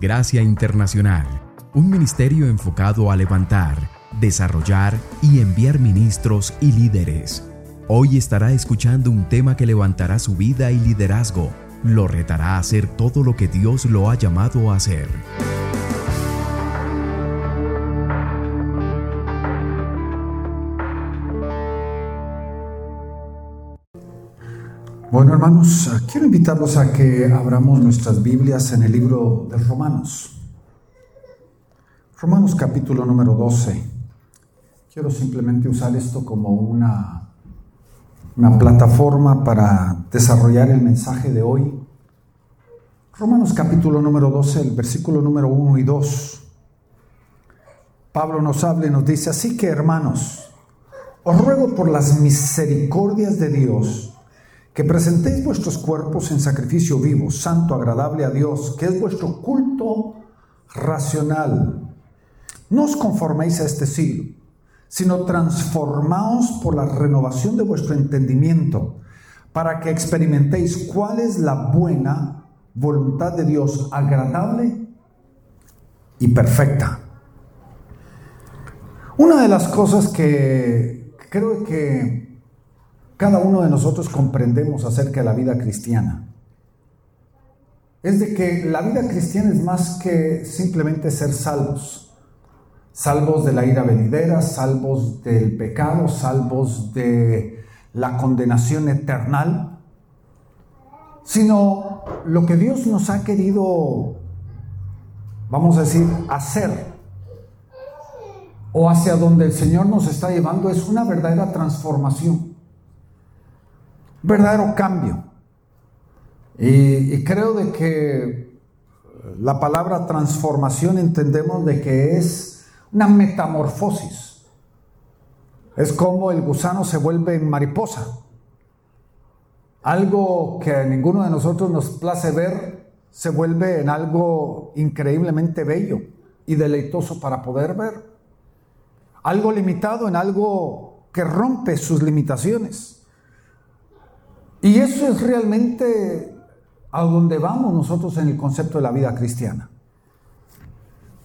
Gracia Internacional, un ministerio enfocado a levantar, desarrollar y enviar ministros y líderes. Hoy estará escuchando un tema que levantará su vida y liderazgo, lo retará a hacer todo lo que Dios lo ha llamado a hacer. Bueno, hermanos, quiero invitarlos a que abramos nuestras Biblias en el libro de Romanos. Romanos capítulo número 12. Quiero simplemente usar esto como una, una plataforma para desarrollar el mensaje de hoy. Romanos capítulo número 12, el versículo número 1 y 2. Pablo nos habla y nos dice, así que hermanos, os ruego por las misericordias de Dios, que presentéis vuestros cuerpos en sacrificio vivo, santo, agradable a Dios, que es vuestro culto racional. No os conforméis a este siglo, sino transformaos por la renovación de vuestro entendimiento, para que experimentéis cuál es la buena voluntad de Dios, agradable y perfecta. Una de las cosas que creo que cada uno de nosotros comprendemos acerca de la vida cristiana. Es de que la vida cristiana es más que simplemente ser salvos. Salvos de la ira venidera, salvos del pecado, salvos de la condenación eternal, sino lo que Dios nos ha querido, vamos a decir, hacer o hacia donde el Señor nos está llevando es una verdadera transformación verdadero cambio. Y, creo de que la palabra transformación entendemos de que es una metamorfosis. Es como el gusano se vuelve en mariposa. Algo que a ninguno de nosotros nos place ver se vuelve en algo increíblemente bello y deleitoso para poder ver. Algo limitado en algo que rompe sus limitaciones. Y eso es realmente a donde vamos nosotros en el concepto de la vida cristiana.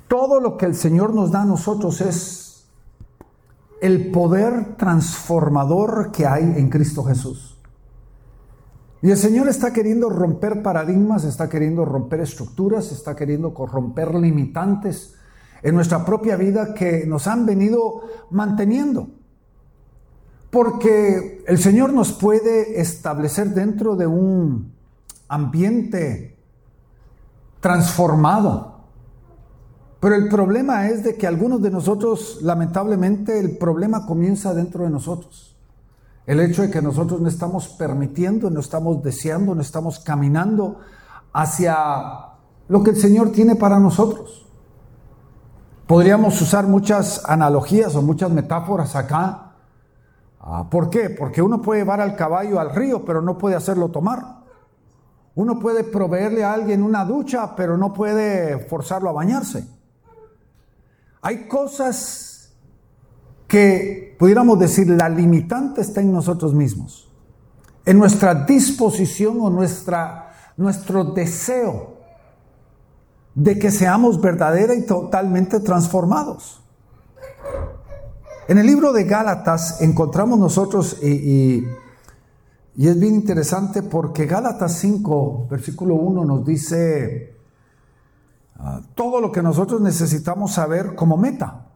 Todo lo que el Señor nos da a nosotros es el poder transformador que hay en Cristo Jesús. Y el Señor está queriendo romper paradigmas, está queriendo romper estructuras, está queriendo romper limitantes en nuestra propia vida que nos han venido manteniendo. Porque el Señor nos puede establecer dentro de un ambiente transformado. Pero el problema es de que algunos de nosotros, lamentablemente, el problema comienza dentro de nosotros. El hecho de que nosotros no estamos permitiendo, no estamos deseando, no estamos caminando hacia lo que el Señor tiene para nosotros. Podríamos usar muchas analogías o muchas metáforas acá Ah, ¿Por qué? Porque uno puede llevar al caballo al río, pero no puede hacerlo tomar. Uno puede proveerle a alguien una ducha, pero no puede forzarlo a bañarse. Hay cosas que pudiéramos decir, la limitante está en nosotros mismos, en nuestra disposición o nuestra, nuestro deseo de que seamos verdadera y totalmente transformados. En el libro de Gálatas encontramos nosotros, y, es bien interesante porque Gálatas 5, versículo 1 nos dice ah, todo lo que nosotros necesitamos saber como meta.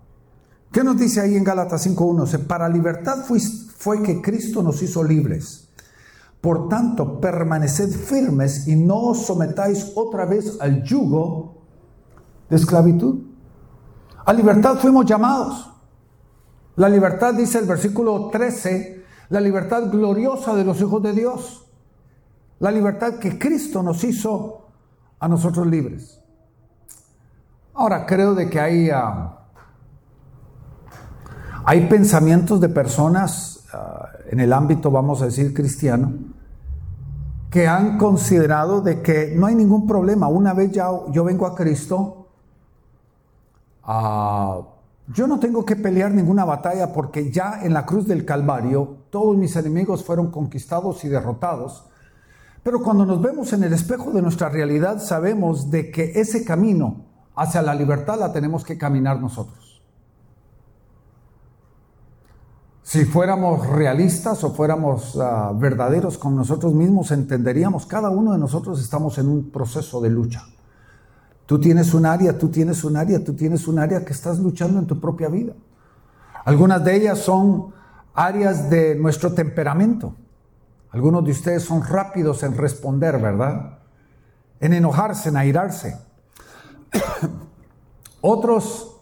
¿Qué nos dice ahí en Gálatas 5.1? Para libertad fue, fue que Cristo nos hizo libres. Por tanto, permaneced firmes y no os sometáis otra vez al yugo de esclavitud. A libertad fuimos llamados. La libertad, dice el versículo 13, la libertad gloriosa de los hijos de Dios. La libertad que Cristo nos hizo a nosotros libres. Ahora creo de que hay, ah, hay pensamientos de personas ah, en el ámbito, vamos a decir, cristiano, que han considerado de que no hay ningún problema. Una vez ya yo vengo a Cristo, ah, yo no tengo que pelear ninguna batalla porque ya en la cruz del Calvario todos mis enemigos fueron conquistados y derrotados. Pero cuando nos vemos en el espejo de nuestra realidad, sabemos de que ese camino hacia la libertad la tenemos que caminar nosotros. Si fuéramos realistas o fuéramos ah, verdaderos con nosotros mismos, entenderíamos, cada uno de nosotros estamos en un proceso de lucha. Tú tienes un área, tú tienes un área, tú tienes un área que estás luchando en tu propia vida. Algunas de ellas son áreas de nuestro temperamento. Algunos de ustedes son rápidos en responder, ¿verdad? En enojarse, en airarse. Otros,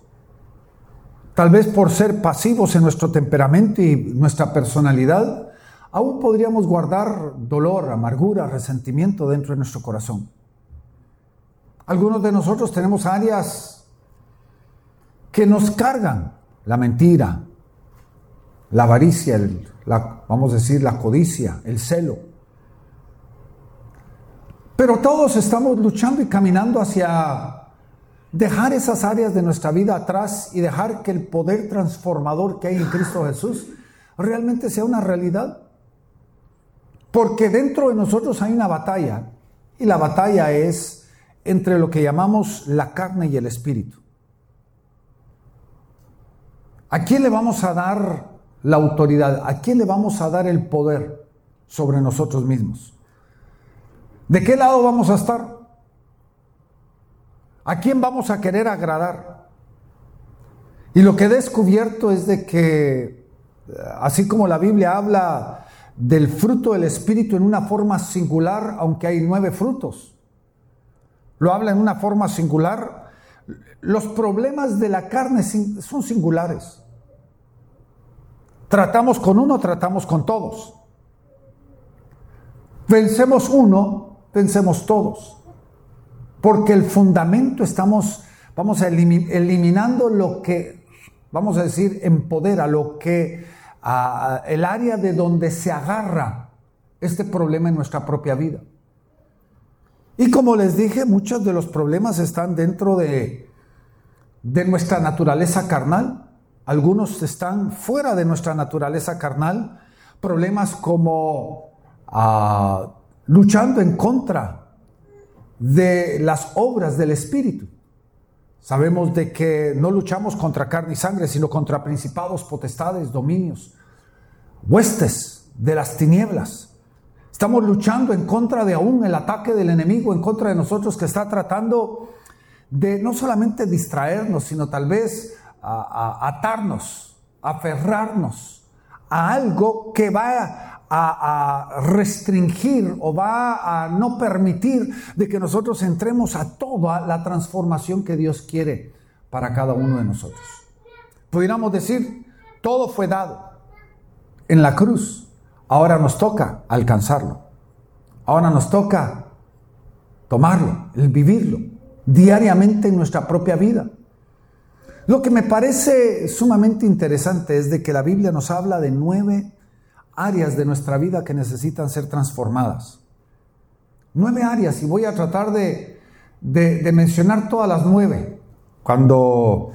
tal vez por ser pasivos en nuestro temperamento y nuestra personalidad, aún podríamos guardar dolor, amargura, resentimiento dentro de nuestro corazón. Algunos de nosotros tenemos áreas que nos cargan, la mentira, la avaricia, la, vamos a decir, la codicia, el celo. Pero todos estamos luchando y caminando hacia dejar esas áreas de nuestra vida atrás y dejar que el poder transformador que hay en Cristo Jesús realmente sea una realidad. Porque dentro de nosotros hay una batalla y la batalla es entre lo que llamamos la carne y el espíritu. ¿A quién le vamos a dar la autoridad? ¿A quién le vamos a dar el poder sobre nosotros mismos? ¿De qué lado vamos a estar? ¿A quién vamos a querer agradar? Y lo que he descubierto es de que, así como la Biblia habla del fruto del Espíritu en una forma singular, aunque hay nueve frutos, lo habla en una forma singular, los problemas de la carne son singulares. Tratamos con uno, tratamos con todos. Vencemos uno, vencemos todos. Porque el fundamento estamos, vamos a eliminando lo que, vamos a decir, empodera, lo que, el área de donde se agarra este problema en nuestra propia vida. Y como les dije, muchos de los problemas están dentro de, de nuestra naturaleza carnal. Algunos están fuera de nuestra naturaleza carnal, problemas como ah, luchando en contra de las obras del Espíritu. Sabemos de que no luchamos contra carne y sangre, sino contra principados, potestades, dominios, huestes de las tinieblas. Estamos luchando en contra de aún el ataque del enemigo, en contra de nosotros que está tratando de no solamente distraernos, sino tal vez a, atarnos, aferrarnos a algo que va a, restringir o va a no permitir de que nosotros entremos a toda la transformación que Dios quiere para cada uno de nosotros. Pudiéramos decir, todo fue dado en la cruz, ahora nos toca alcanzarlo, ahora nos toca tomarlo, el vivirlo diariamente en nuestra propia vida. Lo que me parece sumamente interesante es de que la Biblia nos habla de nueve áreas de nuestra vida que necesitan ser transformadas. Nueve áreas y voy a tratar de, mencionar todas las nueve. Cuando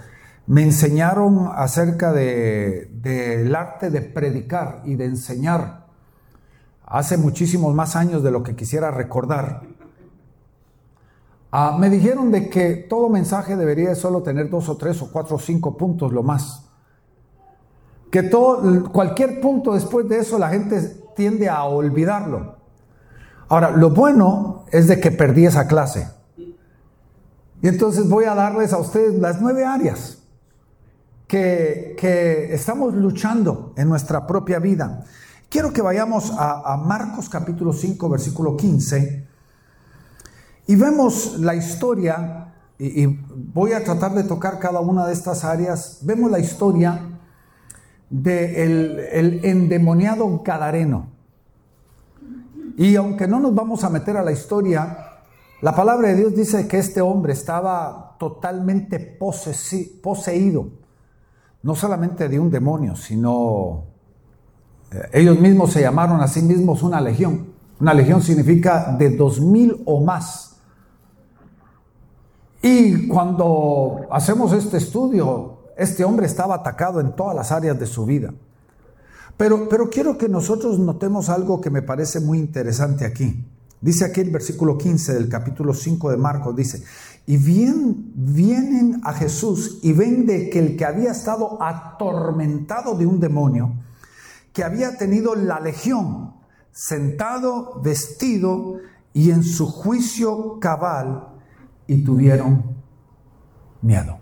me enseñaron acerca del arte de predicar y de enseñar, hace muchísimos más años de lo que quisiera recordar, Ah, me dijeron de que todo mensaje debería solo tener dos o tres o cuatro o cinco puntos, lo más. Que todo, cualquier punto después de eso la gente tiende a olvidarlo. Ahora, lo bueno es de que perdí esa clase. Y entonces voy a darles a ustedes las nueve áreas que, estamos luchando en nuesra propia vida. Quiero que vayamos a, Marcos capítulo 5, versículo 15 y vemos la historia, y, voy a tratar de tocar cada una de estas áreas, vemos la historia del el endemoniado Gadareno. Y aunque no nos vamos a meter a la historia, la palabra de Dios dice que este hombre estaba totalmente poseído, no solamente de un demonio, sino ellos mismos se llamaron a sí mismos una legión. Una legión significa de dos mil o más. Y cuando hacemos este estudio, este hombre estaba atacado en todas las áreas de su vida. Pero, pero quiero que nosotros notemos algo que me parece muy interesante aquí. Dice aquí el versículo 15 del capítulo 5 de Marcos, dice, y bien, vienen a Jesús y ven de que el que había estado atormentado de un demonio, que había tenido la legión, sentado, vestido y en su juicio cabal, y tuvieron miedo.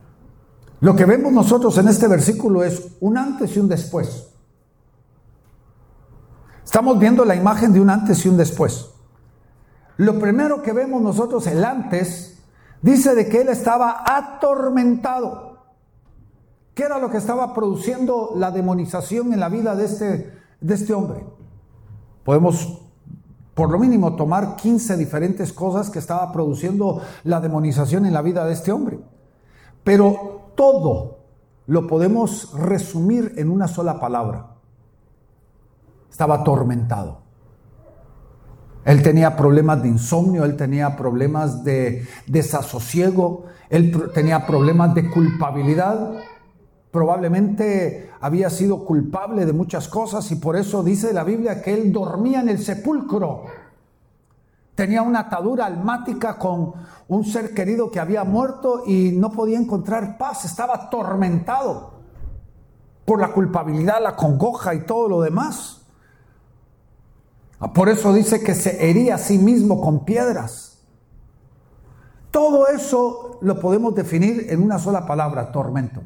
Lo que vemos nosotros en este versículo es un antes y un después. Estamos viendo la imagen de un antes y un después. Lo primero que vemos nosotros, el antes, dice de que él estaba atormentado. ¿Qué era lo que estaba produciendo la demonización en la vida de este, de este hombre? Podemos por lo mínimo tomar 15 diferentes cosas que estaba produciendo la demonización en la vida de este hombre. Pero todo lo podemos resumir en una sola palabra. Estaba atormentado. Él tenía problemas de insomnio, él tenía problemas de desasosiego, él tenía problemas de culpabilidad. Probablemente había sido culpable de muchas cosas y por eso dice la Biblia que él dormía en el sepulcro. Tenía una atadura almática con un ser querido que había muerto y no podía encontrar paz, estaba atormentado por la culpabilidad, la congoja y todo lo demás. Por eso dice que se hería a sí mismo con piedras. Todo eso lo podemos definir en una sola palabra, tormento.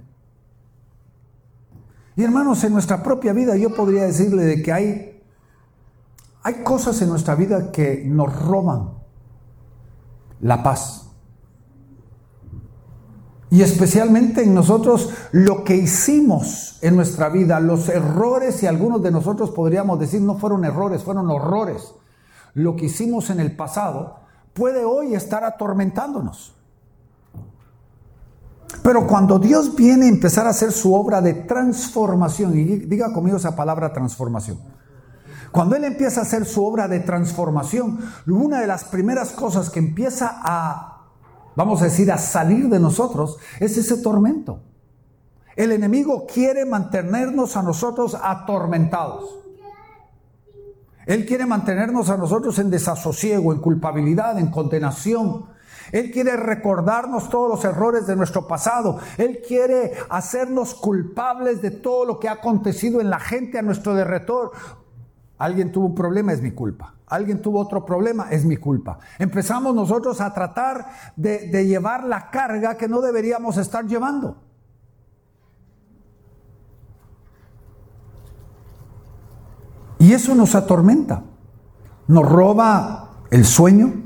Y hermanos, en nuestra propia vida yo podría decirle de que hay, hay cosas en nuestra vida que nos roban la paz. Y especialmente en nosotros lo que hicimos en nuestra vida, los errores, y algunos de nosotros podríamos decir no fueron errores, fueron horrores. Lo que hicimos en el pasado puede hoy estar atormentándonos. Pero cuando Dios viene a empezar a hacer su obra de transformación, y diga conmigo esa palabra transformación, cuando Él empieza a hacer su obra de transformación, una de las primeras cosas que empieza a vamos a decir, a salir de nosotros, es ese tormento. El enemigo quiere mantenernos a nosotros atormentados. Él quiere mantenernos a nosotros en desasosiego, en culpabilidad, en condenación. Él quiere recordarnos todos los errores de nuestro pasado. Él quiere hacernos culpables de todo lo que ha acontecido en la gente a nuestro derretor. Alguien tuvo un problema, es mi culpa. Alguien tuvo otro problema, es mi culpa. Empezamos nosotros a tratar de, de llevar la carga que no deberíamos estar llevando. Y eso nos atormenta. Nos roba el sueño,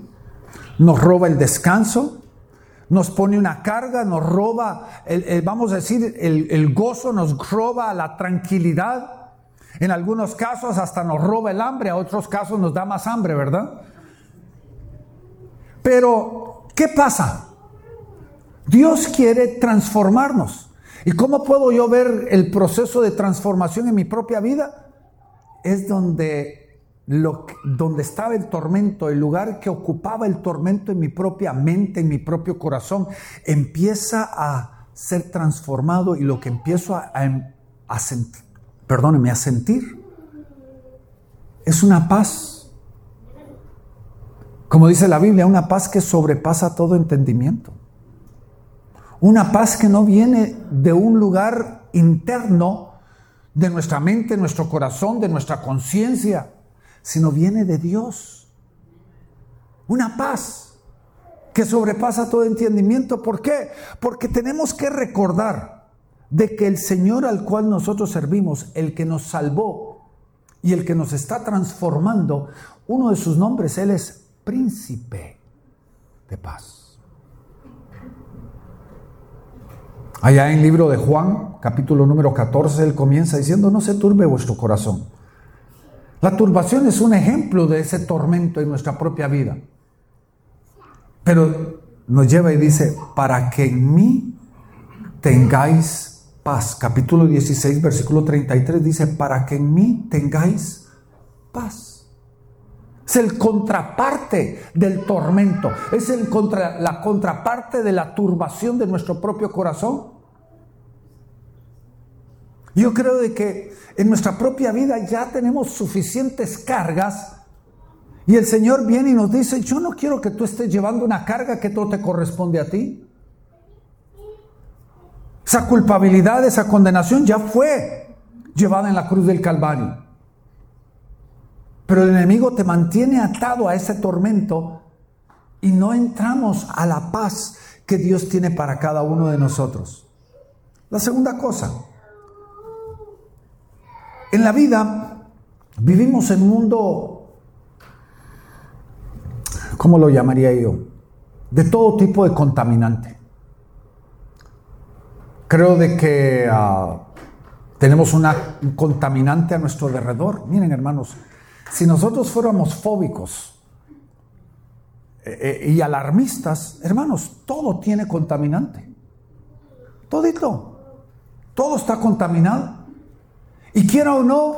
nos roba el descanso, nos pone una carga, nos roba, vamos a decir, el, el gozo, nos roba la tranquilidad. En algunos casos hasta nos roba el hambre, a otros casos nos da más hambre, ¿verdad? Pero, ¿qué pasa? Dios quiere transformarnos. ¿Y cómo puedo yo ver el proceso de transformación en mi propia vida? Es donde, lo, donde estaba el tormento, el lugar que ocupaba el tormento en mi propia mente, en mi propio corazón, empieza a ser transformado y lo que empiezo a, a sentir perdóneme, a sentir. Es una paz. Como dice la Biblia, una paz que sobrepasa todo entendimiento. Una paz que no viene de un lugar interno de nuestra mente, nuestro corazón, de nuestra conciencia, sino viene de Dios. Una paz que sobrepasa todo entendimiento. ¿Por qué? Porque tenemos que recordar de que el Señor al cual nosotros servimos, el que nos salvó y el que nos está transformando, uno de sus nombres, Él es príncipe de paz. Allá en el libro de Juan, capítulo número 14, Él comienza diciendo, no se turbe vuestro corazón. La turbación es un ejemplo de ese tormento en nuestra propia vida. Pero nos lleva y dice, para que en mí tengáis paz. Capítulo 16, versículo 33 dice, para que en mí tengáis paz. Es el contraparte del tormento, es el contra, la contraparte de la turbación de nuestro propio corazón. Yo creo de que en nuestra propia vida ya tenemos suficientes cargas Y el Señor viene y nos dice, yo no quiero que tú estés llevando una carga que todo te corresponde a ti. Esa culpabilidad, esa condenación ya fue llevada en la cruz del Calvario. Pero el enemigo te mantiene atado a ese tormento y no entramos a la paz que Dios tiene para cada uno de nosotros. La segunda cosa, en la vida vivimos en un mundo, ¿cómo lo llamaría yo? De todo tipo de contaminante. Creo de que ah, tenemos un contaminante a nuestro alrededor. Miren hermanos, si nosotros fuéramos fóbicos eh, eh, y alarmistas, hermanos, todo tiene contaminante. Todito. Todo está contaminado. Y quiera o no,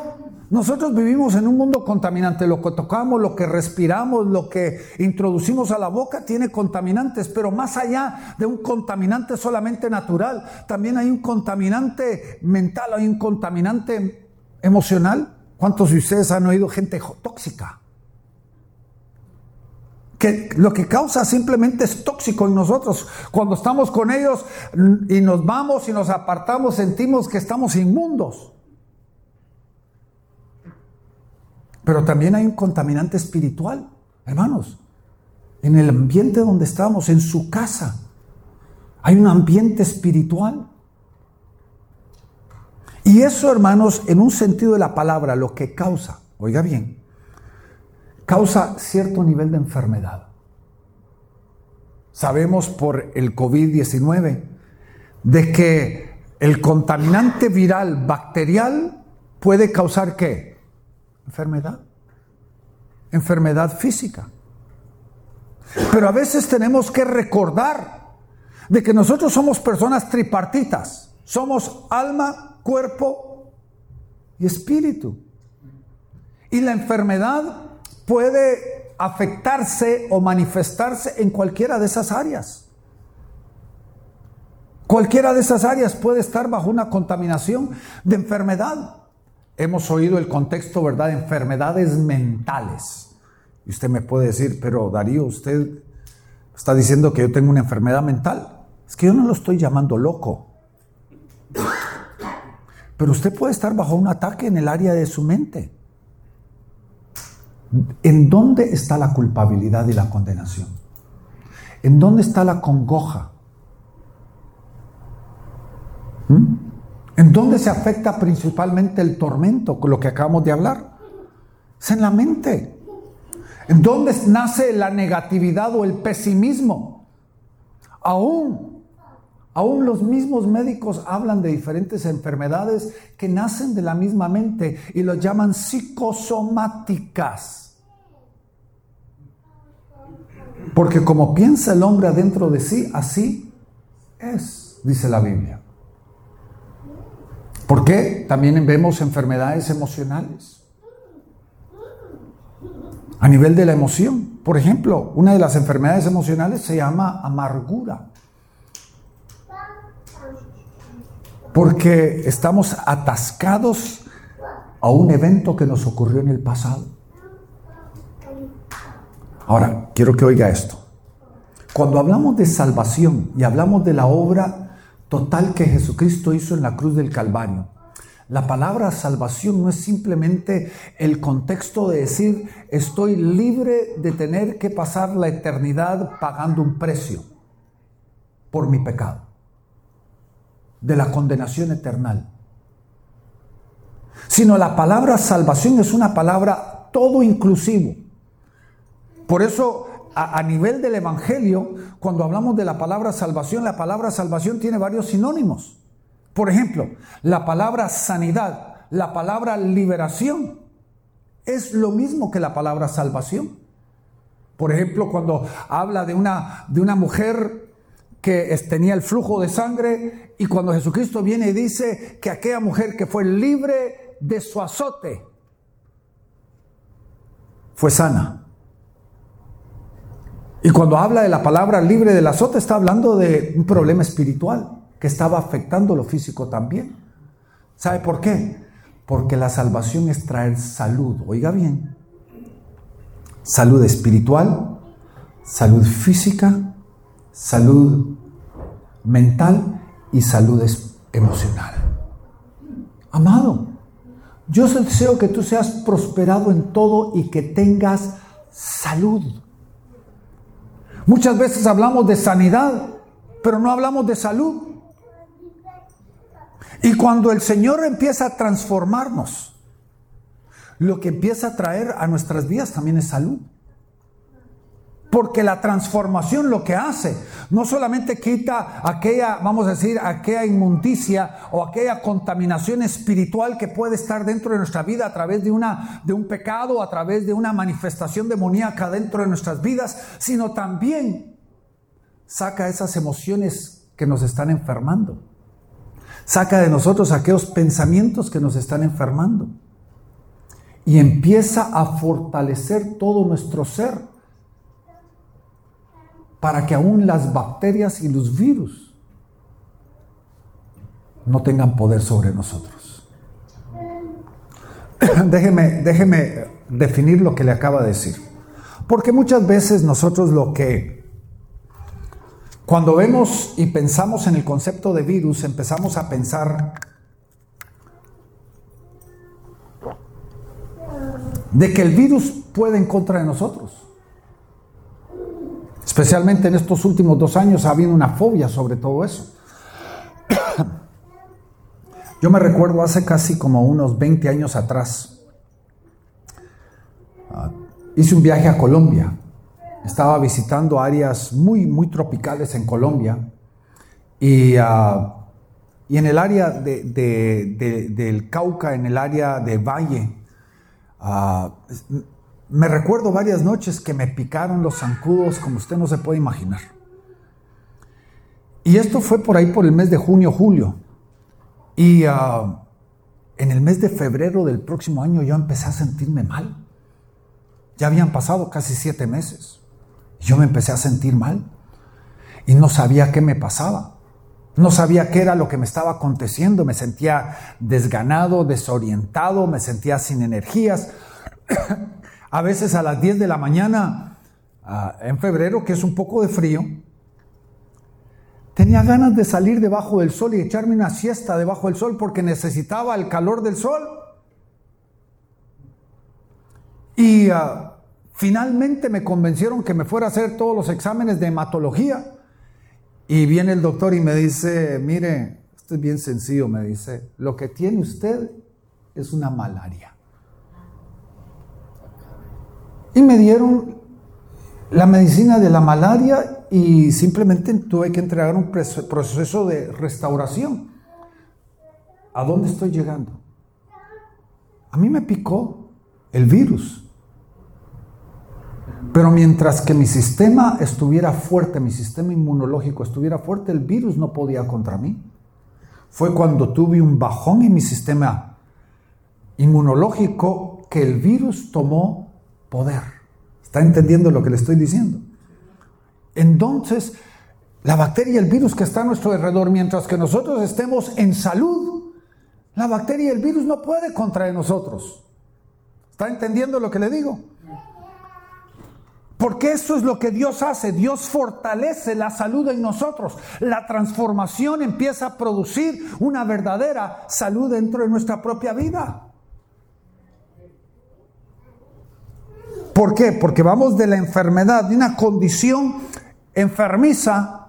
nosotros vivimos en un mundo contaminante. Lo que tocamos, lo que respiramos, lo que introducimos a la boca tiene contaminantes, pero más allá de un contaminante solamente natural, también hay un contaminante mental, hay un contaminante emocional. ¿Cuántos de ustedes han oído gente tóxica? Que lo que causa simplemente es tóxico en nosotros. Cuando estamos con ellos y nos vamos y nos apartamos, sentimos que estamos inmundos. Pero también hay un contaminante espiritual, hermanos. En el ambiente donde estamos, en su casa, hay un ambiente espiritual. Y eso, hermanos, en un sentido de la palabra, lo que causa, oiga bien, causa cierto nivel de enfermedad. Sabemos por el COVID-19 de que el contaminante viral bacterial puede causar qué? Enfermedad. Enfermedad física. Pero a veces tenemos que recordar de que nosotros somos personas tripartitas. Somos alma, cuerpo y espíritu. Y la enfermedad puede afectarse o manifestarse en cualquiera de esas áreas. Cualquiera de esas áreas puede estar bajo una contaminación de enfermedad. Hemos oído el contexto, ¿verdad? Enfermedades mentales. Y usted me puede decir, pero Darío, usted está diciendo que yo tengo una enfermedad mental. Es que yo no lo estoy llamando loco. Pero usted puede estar bajo un ataque en el área de su mente. ¿En dónde está la culpabilidad y la condenación? ¿En dónde está la congoja? ¿Mm? ¿En dónde se afecta principalmente el tormento, con lo que acabamos de hablar? Es en la mente. ¿En dónde nace la negatividad o el pesimismo? Aún Aún los mismos médicos hablan de diferentes enfermedades que nacen de la misma mente y lo llaman psicosomáticas. Porque como piensa el hombre adentro de sí, así es, dice la Biblia. ¿Por qué? También vemos enfermedades emocionales. A nivel de la emoción. Por ejemplo, una de las enfermedades emocionales se llama amargura. porque estamos atascados a un evento que nos ocurrió en el pasado. Ahora, quiero que oiga esto. Cuando hablamos de salvación y hablamos de la obra total que Jesucristo hizo en la cruz del Calvario, la palabra salvación no es simplemente el contexto de decir estoy libre de tener que pasar la eternidad pagando un precio por mi pecado de la condenación eterna. Sino la palabra salvación es una palabra todo inclusivo. Por eso, a, nivel del Evangelio, cuando hablamos de la palabra salvación, la palabra salvación tiene varios sinónimos. Por ejemplo, la palabra sanidad, la palabra liberación, es lo mismo que la palabra salvación. Por ejemplo, cuando habla de una, de una mujer que tenía el flujo de sangre y cuando Jesucristo viene y dice que aquella mujer que fue libre de su azote fue sana. Y cuando habla de la palabra libre del azote está hablando de un problema espiritual que estaba afectando lo físico también. ¿Sabe por qué? Porque la salvación es traer salud. Oiga bien. salud espiritual, salud física, salud mental y salud emocional. Amado, yo deseo que tú seas prosperado en todo y que tengas salud. Muchas veces hablamos de sanidad, pero no hablamos de salud. Y cuando el Señor empieza a transformarnos, lo que empieza a traer a nuestras vidas también es salud. Porque la transformación lo que hace, no solamente quita aquella, vamos a decir, aquella inmundicia o aquella contaminación espiritual que puede estar dentro de nuestra vida a través de, una, de un pecado, a través de una manifestación demoníaca dentro de nuestras vidas, sino también saca esas emociones que nos están enfermando. Saca de nosotros aquellos pensamientos que nos están enfermando. Y empieza a fortalecer todo nuestro ser para que aún las bacterias y los virus no tengan poder sobre nosotros. déjeme, déjeme definir lo que le acaba de decir. Porque muchas veces nosotros lo que, cuando vemos y pensamos en el concepto de virus, empezamos a pensar de que el virus puede en contra de nosotros. Especialmente en estos últimos dos años ha habido una fobia sobre todo eso. Yo me recuerdo hace casi como unos 20 años atrás, ah, hice un viaje a Colombia. Estaba visitando áreas muy, muy tropicales en Colombia y, ah, y en el área del Cauca, en el área de Valle, uh, me recuerdo varias noches que me picaron los zancudos como usted no se puede imaginar. Y esto fue por ahí por el mes de junio, julio. Y ah, en el mes de febrero del próximo año yo empecé a sentirme mal. Ya habían pasado casi siete meses. Yo me empecé a sentir mal. Y no sabía qué me pasaba. No sabía qué era lo que me estaba aconteciendo. Me sentía desganado, desorientado, me sentía sin energías. A veces a las 10 de la mañana, ah, en febrero, que es un poco de frío, tenía ganas de salir debajo del sol y echarme una siesta debajo del sol porque necesitaba el calor del sol. Y ah, finalmente me convencieron que me fuera a hacer todos los exámenes de hematología. Y viene el doctor y me dice, mire, esto es bien sencillo, me dice, lo que tiene usted es una malaria. Y me dieron la medicina de la malaria y simplemente tuve que entregar un proceso de restauración. ¿A dónde estoy llegando? A mí me picó el virus. Pero mientras que mi sistema estuviera fuerte, mi sistema inmunológico estuviera fuerte, el virus no podía contra mí. Fue cuando tuve un bajón en mi sistema inmunológico que el virus tomó poder. ¿Está entendiendo lo que le estoy diciendo? Entonces, la bacteria y el virus que está a nuestro alrededor, mientras que nosotros estemos en salud, la bacteria y el virus no puede contra nosotros. ¿Está entendiendo lo que le digo? Porque eso es lo que Dios hace. Dios fortalece la salud en nosotros. La transformación empieza a producir una verdadera salud dentro de nuestra propia vida. ¿Por qué? Porque vamos de la enfermedad, de una condición enfermiza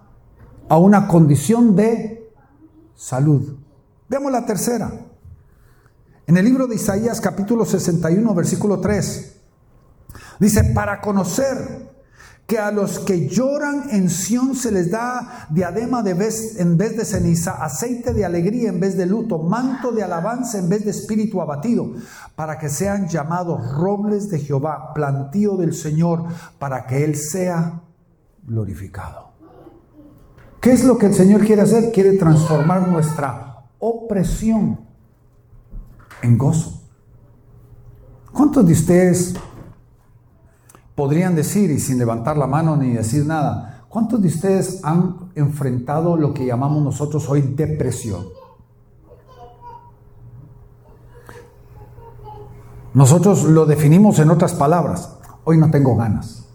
a una condición de salud. Veamos la tercera. En el libro de Isaías capítulo 61, versículo 3, dice, para conocer que a los que lloran en Sión se les da diadema de vez, en vez de ceniza, aceite de alegría en vez de luto, manto de alabanza en vez de espíritu abatido, para que sean llamados robles de Jehová, plantío del Señor, para que Él sea glorificado. ¿Qué es lo que el Señor quiere hacer? Quiere transformar nuestra opresión en gozo. ¿Cuántos de ustedes podrían decir, y sin levantar la mano ni decir nada, ¿cuántos de ustedes han enfrentado lo que llamamos nosotros hoy depresión? Nosotros lo definimos en otras palabras. hoy no tengo ganas,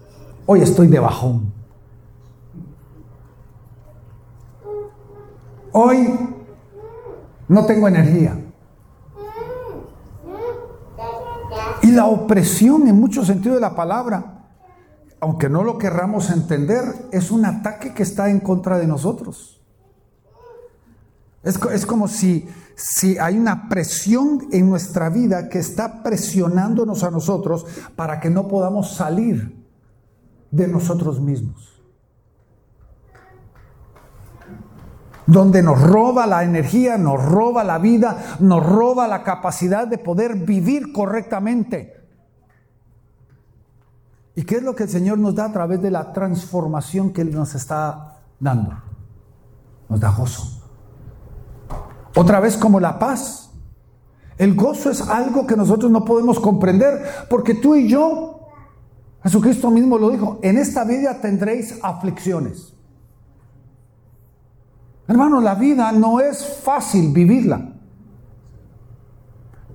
hoy estoy de bajón. Hoy no tengo energía. Y la opresión en muchos sentidos de la palabra, aunque no lo querramos entender, es un ataque que está en contra de nosotros. Es, es como si, si hay una presión en nuestra vida que está presionándonos a nosotros para que no podamos salir de nosotros mismos. donde nos roba la energía, nos roba la vida, nos roba la capacidad de poder vivir correctamente. ¿Y qué es lo que el Señor nos da a través de la transformación que Él nos está dando? Nos da gozo. Otra vez como la paz. El gozo es algo que nosotros no podemos comprender porque tú y yo, Jesucristo mismo lo dijo, en esta vida tendréis aflicciones. Hermano, la vida no es fácil vivirla.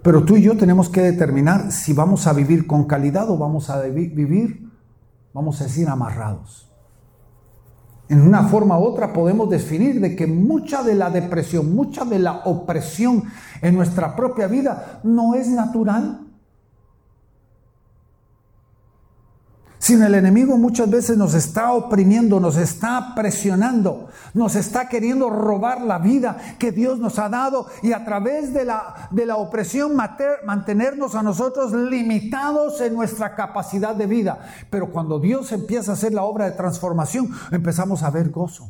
Pero tú y yo tenemos que determinar si vamos a vivir con calidad o vamos a vivir, vamos a decir, amarrados. En una forma u otra podemos definir de que mucha de la depresión, mucha de la opresión en nuestra propia vida no es natural, sino el enemigo muchas veces nos está oprimiendo, nos está presionando, nos está queriendo robar la vida que Dios nos ha dado y a través de la, de la opresión mantenernos a nosotros limitados en nuestra capacidad de vida. Pero cuando Dios empieza a hacer la obra de transformación, empezamos a ver gozo.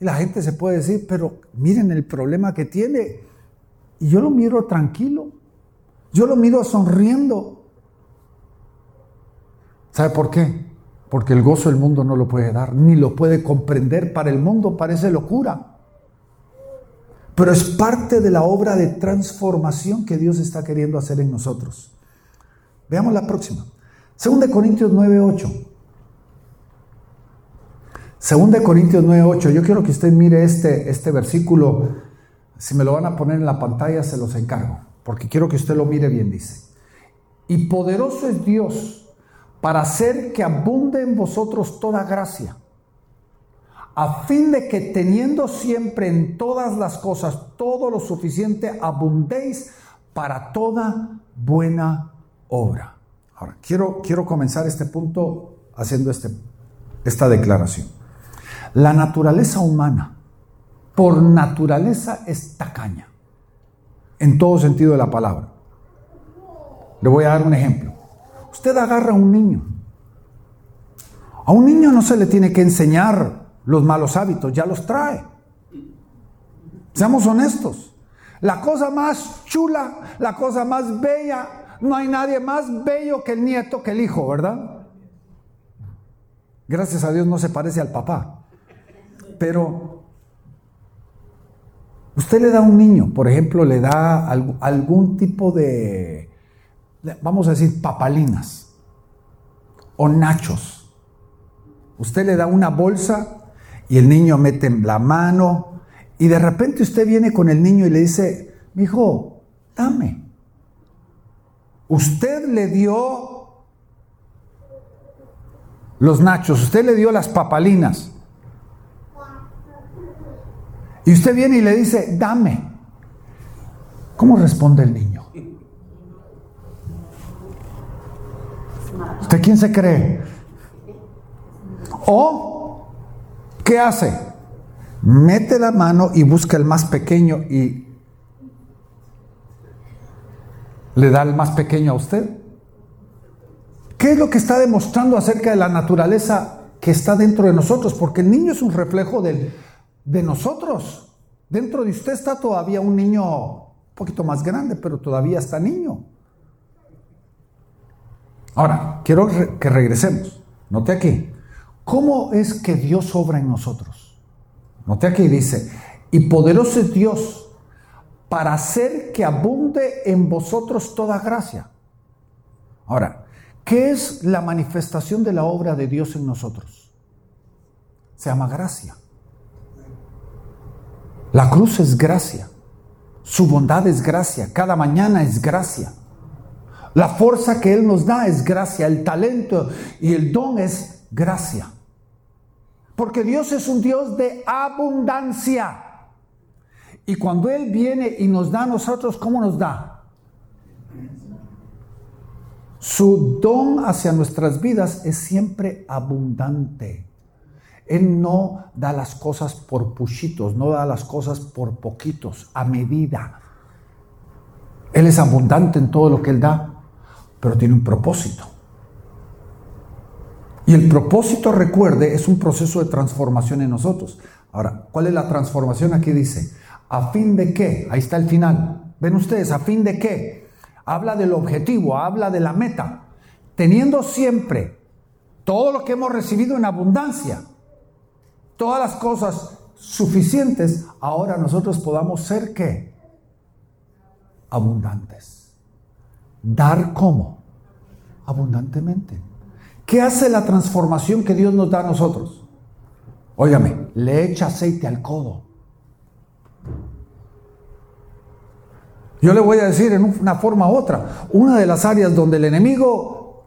Y la gente se puede decir, pero miren el problema que tiene. Y yo lo miro tranquilo, yo lo miro sonriendo, ¿Sabe por qué? Porque el gozo el mundo no lo puede dar, ni lo puede comprender. Para el mundo parece locura. Pero es parte de la obra de transformación que Dios está queriendo hacer en nosotros. Veamos la próxima. 2 Corintios 9:8. 2 Corintios 9:8. Yo quiero que usted mire este, este versículo. Si me lo van a poner en la pantalla, se los encargo. Porque quiero que usted lo mire bien, dice. Y poderoso es Dios para hacer que abunde en vosotros toda gracia, a fin de que teniendo siempre en todas las cosas todo lo suficiente, abundéis para toda buena obra. Ahora, quiero, quiero comenzar este punto haciendo este, esta declaración. La naturaleza humana, por naturaleza, es tacaña, en todo sentido de la palabra. Le voy a dar un ejemplo. Usted agarra a un niño. A un niño no se le tiene que enseñar los malos hábitos, ya los trae. Seamos honestos. La cosa más chula, la cosa más bella, no hay nadie más bello que el nieto, que el hijo, ¿verdad? Gracias a Dios no se parece al papá. Pero usted le da a un niño, por ejemplo, le da algún tipo de vamos a decir, papalinas o nachos. Usted le da una bolsa y el niño mete la mano y de repente usted viene con el niño y le dice, mi hijo, dame. Usted le dio los nachos, usted le dio las papalinas. Y usted viene y le dice, dame. ¿Cómo responde el niño? ¿Usted quién se cree? ¿O qué hace? Mete la mano y busca el más pequeño y le da el más pequeño a usted. ¿Qué es lo que está demostrando acerca de la naturaleza que está dentro de nosotros? Porque el niño es un reflejo de, de nosotros. Dentro de usted está todavía un niño un poquito más grande, pero todavía está niño. Ahora, quiero que regresemos. Note aquí. ¿Cómo es que Dios obra en nosotros? Note aquí, dice, y poderoso es Dios para hacer que abunde en vosotros toda gracia. Ahora, ¿qué es la manifestación de la obra de Dios en nosotros? Se llama gracia. La cruz es gracia. Su bondad es gracia. Cada mañana es gracia. La fuerza que Él nos da es gracia, el talento y el don es gracia. Porque Dios es un Dios de abundancia. Y cuando Él viene y nos da a nosotros, ¿cómo nos da? Su don hacia nuestras vidas es siempre abundante. Él no da las cosas por puchitos, no da las cosas por poquitos, a medida. Él es abundante en todo lo que Él da pero tiene un propósito. Y el propósito, recuerde, es un proceso de transformación en nosotros. Ahora, ¿cuál es la transformación? Aquí dice, ¿a fin de qué? Ahí está el final. ¿Ven ustedes? ¿A fin de qué? Habla del objetivo, habla de la meta. Teniendo siempre todo lo que hemos recibido en abundancia, todas las cosas suficientes, ahora nosotros podamos ser qué? Abundantes. Dar cómo? Abundantemente. ¿Qué hace la transformación que Dios nos da a nosotros? Óigame, le echa aceite al codo. Yo le voy a decir en una forma u otra, una de las áreas donde el enemigo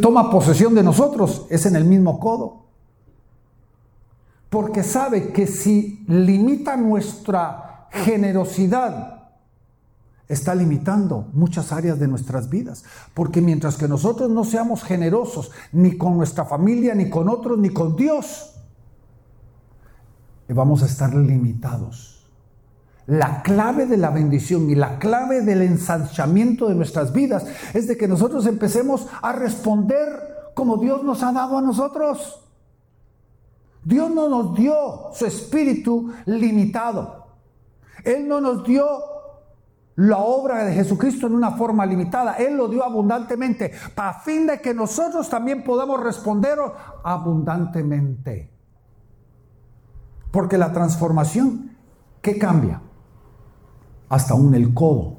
toma posesión de nosotros es en el mismo codo. Porque sabe que si limita nuestra generosidad, está limitando muchas áreas de nuestras vidas. Porque mientras que nosotros no seamos generosos ni con nuestra familia, ni con otros, ni con Dios, vamos a estar limitados. La clave de la bendición y la clave del ensanchamiento de nuestras vidas es de que nosotros empecemos a responder como Dios nos ha dado a nosotros. Dios no nos dio su espíritu limitado. Él no nos dio la obra de Jesucristo en una forma limitada. Él lo dio abundantemente, para fin de que nosotros también podamos responder abundantemente. Porque la transformación, ¿qué cambia? Hasta un el codo.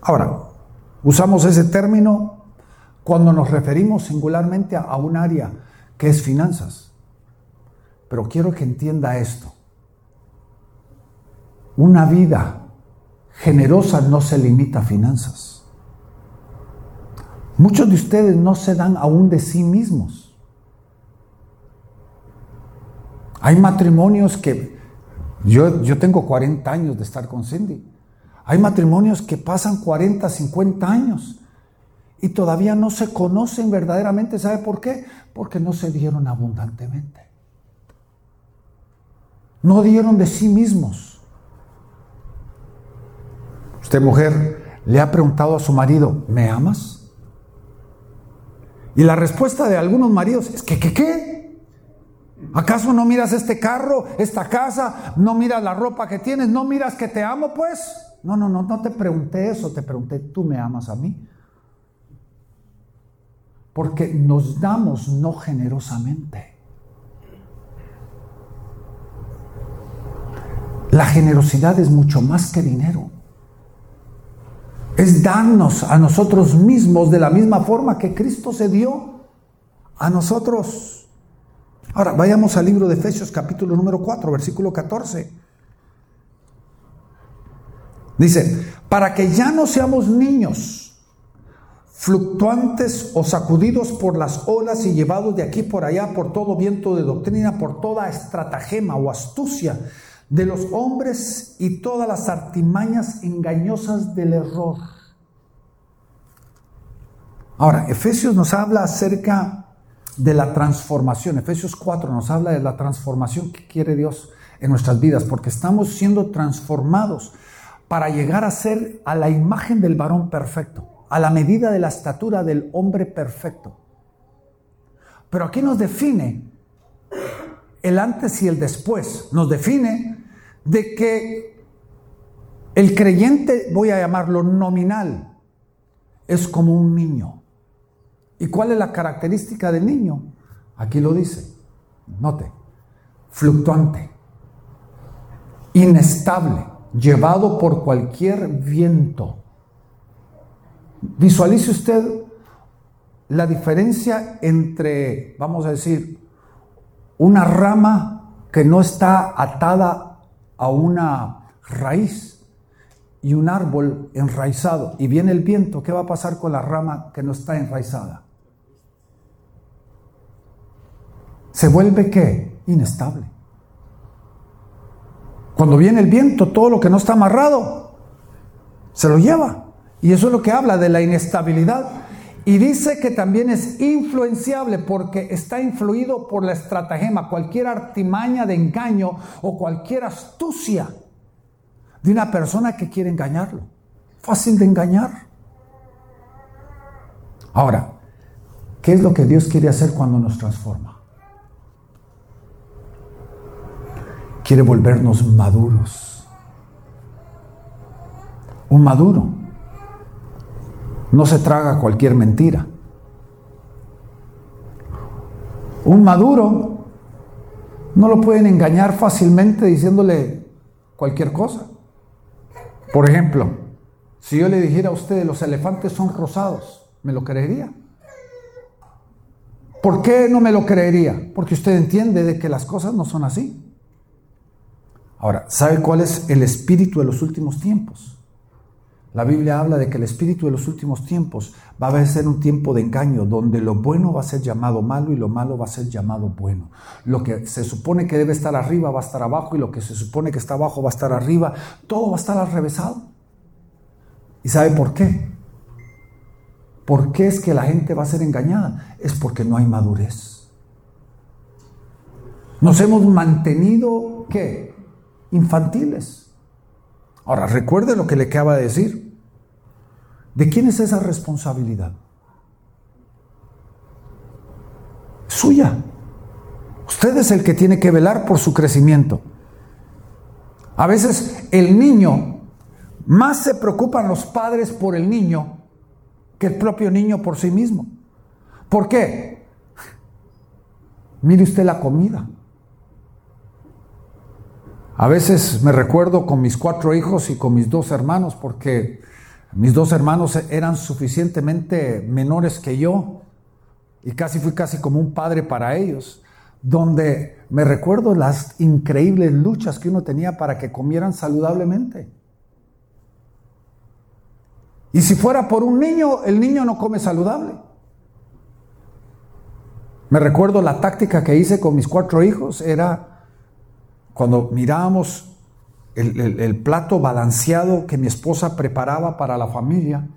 Ahora, usamos ese término cuando nos referimos singularmente a un área que es finanzas. Pero quiero que entienda esto. Una vida generosa no se limita a finanzas. Muchos de ustedes no se dan aún de sí mismos. Hay matrimonios que, yo, yo tengo 40 años de estar con Cindy, hay matrimonios que pasan 40, 50 años y todavía no se conocen verdaderamente. ¿Sabe por qué? Porque no se dieron abundantemente. No dieron de sí mismos. Mujer le ha preguntado a su marido, ¿me amas? Y la respuesta de algunos maridos es que, ¿qué, qué? ¿Acaso no miras este carro, esta casa? ¿No miras la ropa que tienes? ¿No miras que te amo, pues? No, no, no, no te pregunté eso, te pregunté, ¿tú me amas a mí? Porque nos damos no generosamente. La generosidad es mucho más que dinero es darnos a nosotros mismos de la misma forma que Cristo se dio a nosotros. Ahora, vayamos al libro de Efesios capítulo número 4, versículo 14. Dice, para que ya no seamos niños, fluctuantes o sacudidos por las olas y llevados de aquí por allá por todo viento de doctrina, por toda estratagema o astucia de los hombres y todas las artimañas engañosas del error. Ahora, Efesios nos habla acerca de la transformación. Efesios 4 nos habla de la transformación que quiere Dios en nuestras vidas, porque estamos siendo transformados para llegar a ser a la imagen del varón perfecto, a la medida de la estatura del hombre perfecto. Pero aquí nos define el antes y el después. Nos define de que el creyente, voy a llamarlo nominal, es como un niño. ¿Y cuál es la característica del niño? Aquí lo dice, note, fluctuante, inestable, llevado por cualquier viento. Visualice usted la diferencia entre, vamos a decir, una rama que no está atada a una raíz y un árbol enraizado y viene el viento, ¿qué va a pasar con la rama que no está enraizada? Se vuelve qué? Inestable. Cuando viene el viento, todo lo que no está amarrado se lo lleva. Y eso es lo que habla de la inestabilidad. Y dice que también es influenciable porque está influido por la estratagema, cualquier artimaña de engaño o cualquier astucia de una persona que quiere engañarlo. Fácil de engañar. Ahora, ¿qué es lo que Dios quiere hacer cuando nos transforma? Quiere volvernos maduros. Un maduro no se traga cualquier mentira. Un maduro no lo pueden engañar fácilmente diciéndole cualquier cosa. Por ejemplo, si yo le dijera a usted los elefantes son rosados, ¿me lo creería? ¿Por qué no me lo creería? Porque usted entiende de que las cosas no son así. Ahora, ¿sabe cuál es el espíritu de los últimos tiempos? La Biblia habla de que el espíritu de los últimos tiempos va a ser un tiempo de engaño, donde lo bueno va a ser llamado malo y lo malo va a ser llamado bueno. Lo que se supone que debe estar arriba va a estar abajo y lo que se supone que está abajo va a estar arriba. Todo va a estar al revésado. ¿Y sabe por qué? ¿Por qué es que la gente va a ser engañada? Es porque no hay madurez. Nos hemos mantenido, ¿qué? Infantiles. Ahora, recuerde lo que le acaba de decir. ¿De quién es esa responsabilidad? Suya. Usted es el que tiene que velar por su crecimiento. A veces el niño, más se preocupan los padres por el niño que el propio niño por sí mismo. ¿Por qué? Mire usted la comida. A veces me recuerdo con mis cuatro hijos y con mis dos hermanos, porque mis dos hermanos eran suficientemente menores que yo y casi fui casi como un padre para ellos, donde me recuerdo las increíbles luchas que uno tenía para que comieran saludablemente. Y si fuera por un niño, el niño no come saludable. Me recuerdo la táctica que hice con mis cuatro hijos, era cuando mirábamos el, plato balanceado que mi esposa preparaba para la familia,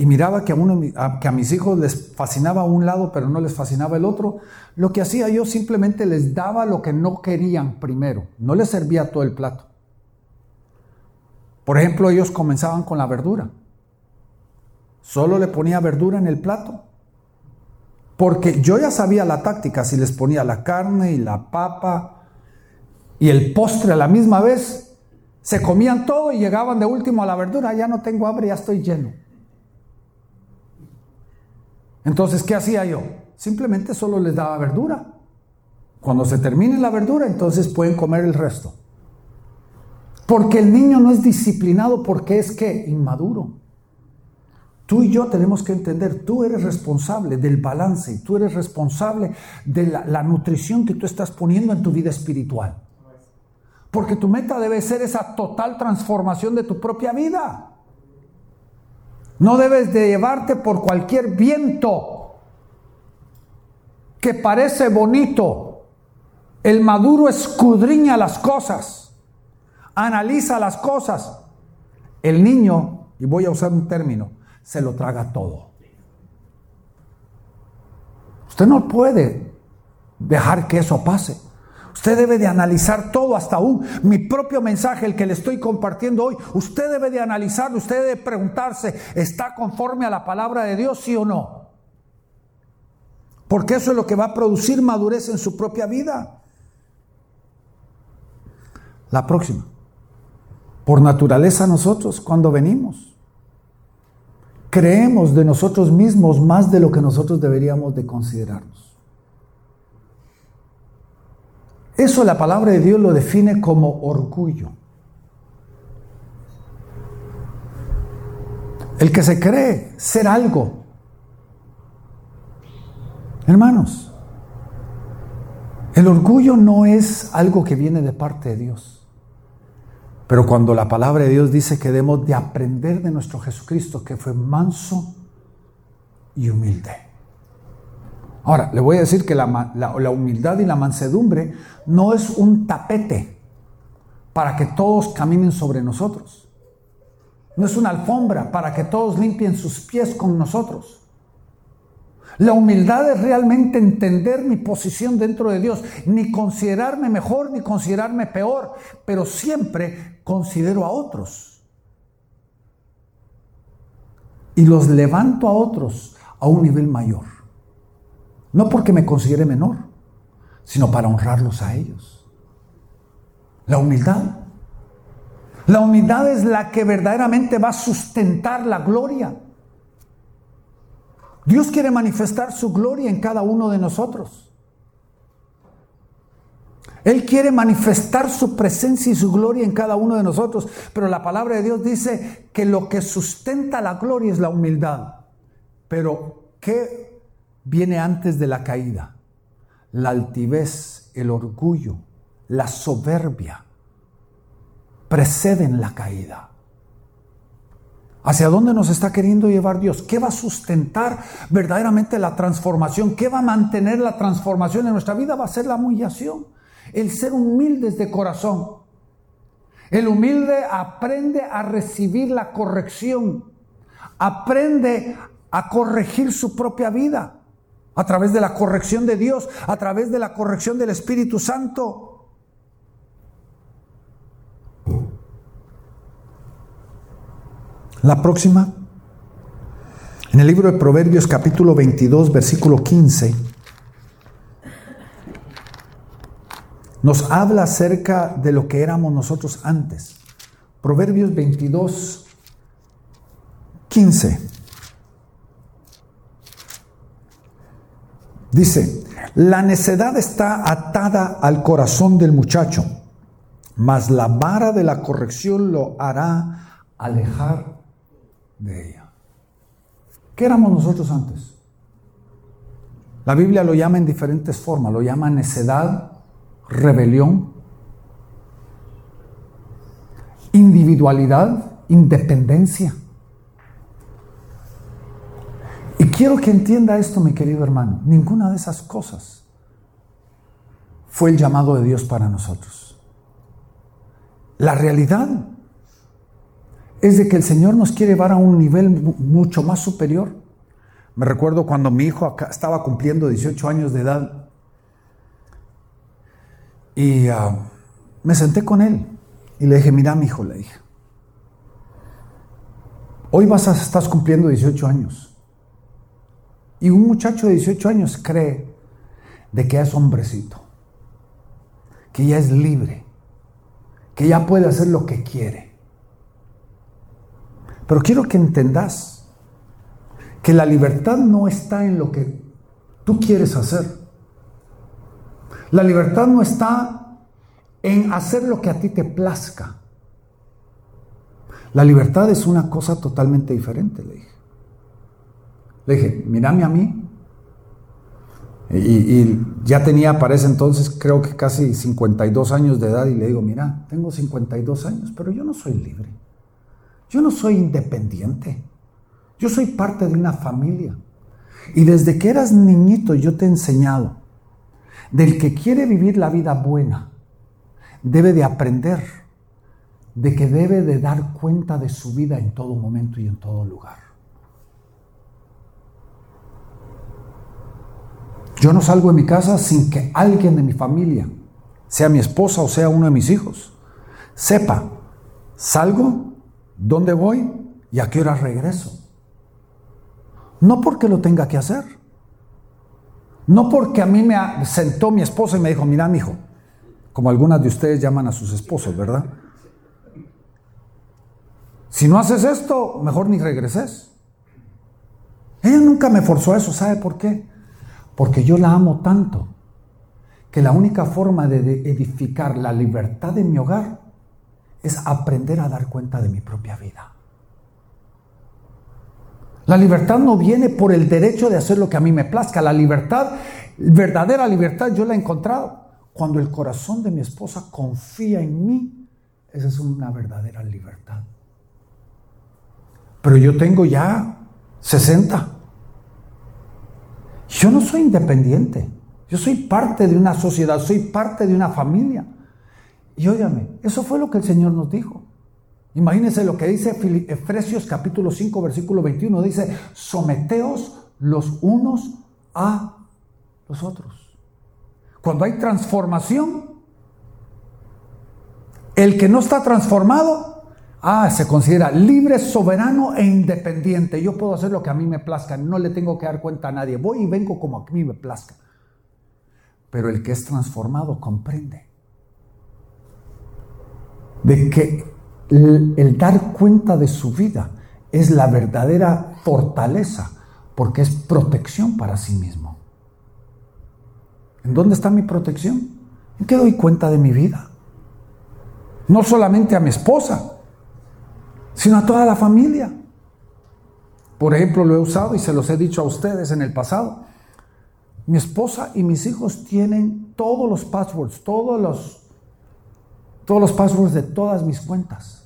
y miraba que a, uno, que a mis hijos les fascinaba un lado, pero no les fascinaba el otro, lo que hacía yo simplemente les daba lo que no querían primero, no les servía todo el plato. Por ejemplo, ellos comenzaban con la verdura. Solo le ponía verdura en el plato. Porque yo ya sabía la táctica, si les ponía la carne y la papa y el postre a la misma vez, se comían todo y llegaban de último a la verdura, ya no tengo hambre, ya estoy lleno. Entonces, ¿qué hacía yo? Simplemente solo les daba verdura. Cuando se termine la verdura, entonces pueden comer el resto. Porque el niño no es disciplinado porque es que inmaduro. Tú y yo tenemos que entender, tú eres responsable del balance tú eres responsable de la nutrición que tú estás poniendo en tu vida espiritual. Porque tu meta debe ser esa total transformación de tu propia vida. No debes de llevarte por cualquier viento que parece bonito. El maduro escudriña las cosas, analiza las cosas. El niño, y voy a usar un término, se lo traga todo. Usted no puede dejar que eso pase. Usted debe de analizar todo, hasta aún mi propio mensaje, el que le estoy compartiendo hoy. Usted debe de analizarlo, usted debe preguntarse, ¿está conforme a la palabra de Dios, sí o no? Porque eso es lo que va a producir madurez en su propia vida. La próxima. Por naturaleza nosotros, cuando venimos, creemos de nosotros mismos más de lo que nosotros deberíamos de considerarnos. Eso la palabra de Dios lo define como orgullo. El que se cree ser algo. Hermanos, el orgullo no es algo que viene de parte de Dios. Pero cuando la palabra de Dios dice que debemos de aprender de nuestro Jesucristo, que fue manso y humilde. Ahora, le voy a decir que la, la humildad y la mansedumbre no es un tapete para que todos caminen sobre nosotros. No es una alfombra para que todos limpien sus pies con nosotros. La humildad es realmente entender mi posición dentro de Dios, ni considerarme mejor ni considerarme peor, pero siempre considero a otros. Y los levanto a otros a un nivel mayor. No porque me considere menor, sino para honrarlos a ellos. La humildad. La humildad es la que verdaderamente va a sustentar la gloria. Dios quiere manifestar su gloria en cada uno de nosotros. Él quiere manifestar su presencia y su gloria en cada uno de nosotros, pero la palabra de Dios dice que lo que sustenta la gloria es la humildad. Pero, ¿qué viene antes de la caída? La altivez, el orgullo, la soberbia preceden la caída. ¿Hacia dónde nos está queriendo llevar Dios? ¿Qué va a sustentar verdaderamente la transformación? ¿Qué va a mantener la transformación en nuestra vida? Va a ser la humillación, el ser humildes de corazón. El humilde aprende a recibir la corrección, aprende a corregir su propia vida a través de la corrección de Dios, a través de la corrección del Espíritu Santo. La próxima, en el libro de Proverbios capítulo 22, versículo 15, nos habla acerca de lo que éramos nosotros antes. Proverbios 22, 15. Dice, la necedad está atada al corazón del muchacho, mas la vara de la corrección lo hará alejar de ella. ¿Qué éramos nosotros antes? La Biblia lo llama en diferentes formas, lo llama necedad, rebelión, individualidad, independencia. Y quiero que entienda esto, mi querido hermano, ninguna de esas cosas fue el llamado de Dios para nosotros. La realidad es de que el Señor nos quiere llevar a un nivel mucho más superior. Me recuerdo cuando mi hijo estaba cumpliendo 18 años de edad y ah, me senté con él y le dije, mira mi hijo, le dije, hoy vas a estás cumpliendo 18 años y un muchacho de 18 años cree de que es hombrecito, que ya es libre, que ya puede hacer lo que quiere pero quiero que entendas que la libertad no está en lo que tú quieres hacer. La libertad no está en hacer lo que a ti te plazca. La libertad es una cosa totalmente diferente, le dije. Le dije, mírame a mí. Y, ya tenía para ese entonces creo que casi 52 años de edad y le digo, mira, tengo 52 años, pero yo no soy libre. Yo no soy independiente. Yo soy parte de una familia. Y desde que eras niñito yo te he enseñado, del que quiere vivir la vida buena, debe de aprender de que debe de dar cuenta de su vida en todo momento y en todo lugar. Yo no salgo de mi casa sin que alguien de mi familia, sea mi esposa o sea uno de mis hijos, sepa, salgo dónde voy y a qué hora regreso. No porque lo tenga que hacer. No porque a mí me sentó mi esposa y me dijo, mira, mi hijo, como algunas de ustedes llaman a sus esposos, ¿verdad? Si no haces esto, mejor ni regreses. Ella nunca me forzó a eso, ¿sabe por qué? Porque yo la amo tanto que la única forma de edificar la libertad de mi hogar es aprender a dar cuenta de mi propia vida. La libertad no viene por el derecho de hacer lo que a mí me plazca. La libertad, verdadera libertad, yo la he encontrado cuando el corazón de mi esposa confía en mí esa es una verdadera libertad. Pero yo tengo ya 60. Yo no soy independiente. Yo soy parte de una sociedad, soy parte de una familia. Y óigame, eso fue lo que el Señor nos dijo. Imagínense lo que dice Efesios capítulo 5, versículo 21. Dice, someteos los unos a los otros. Cuando hay transformación, el que no está transformado, ah, se considera libre, soberano e independiente. Yo puedo hacer lo que a mí me plazca, no le tengo que dar cuenta a nadie. Voy y vengo como a mí me plazca. Pero el que es transformado comprende de que el, dar cuenta de su vida es la verdadera fortaleza, porque es protección para sí mismo. ¿En dónde está mi protección? ¿En qué doy cuenta de mi vida? No solamente a mi esposa, sino a toda la familia. Por ejemplo, lo he usado y se los he dicho a ustedes en el pasado. Mi esposa y mis hijos tienen todos los passwords, todos los, todos los passwords de todas mis cuentas.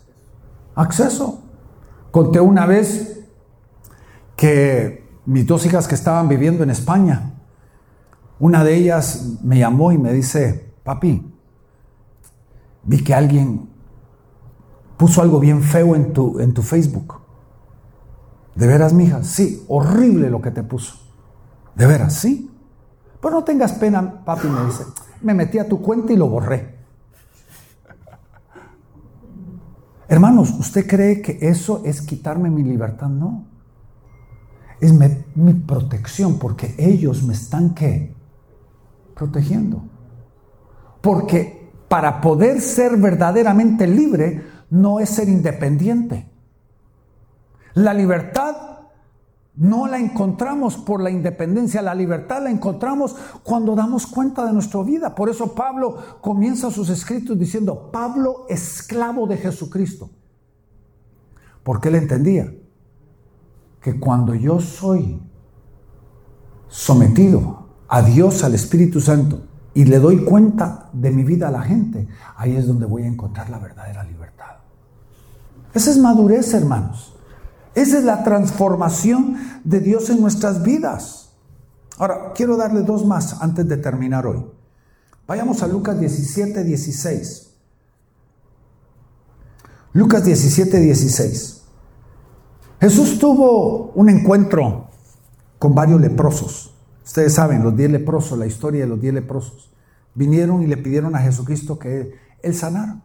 Acceso. Conté una vez que mis dos hijas que estaban viviendo en España, una de ellas me llamó y me dice, papi, vi que alguien puso algo bien feo en tu, en tu Facebook. ¿De veras, mija? Sí, horrible lo que te puso. ¿De veras? Sí. Pero no tengas pena, papi, me dice. Me metí a tu cuenta y lo borré. Hermanos, ¿usted cree que eso es quitarme mi libertad? No. Es mi protección porque ellos me están ¿qué? protegiendo. Porque para poder ser verdaderamente libre no es ser independiente. La libertad no la encontramos por la independencia, la libertad la encontramos cuando damos cuenta de nuestra vida. Por eso Pablo comienza sus escritos diciendo, Pablo esclavo de Jesucristo. Porque él entendía que cuando yo soy sometido a Dios, al Espíritu Santo, y le doy cuenta de mi vida a la gente, ahí es donde voy a encontrar la verdadera libertad. Esa es madurez, hermanos. Esa es la transformación de Dios en nuestras vidas. Ahora, quiero darle dos más antes de terminar hoy. Vayamos a Lucas 17, 16. Lucas 17, 16. Jesús tuvo un encuentro con varios leprosos. Ustedes saben, los diez leprosos, la historia de los diez leprosos. Vinieron y le pidieron a Jesucristo que él sanara.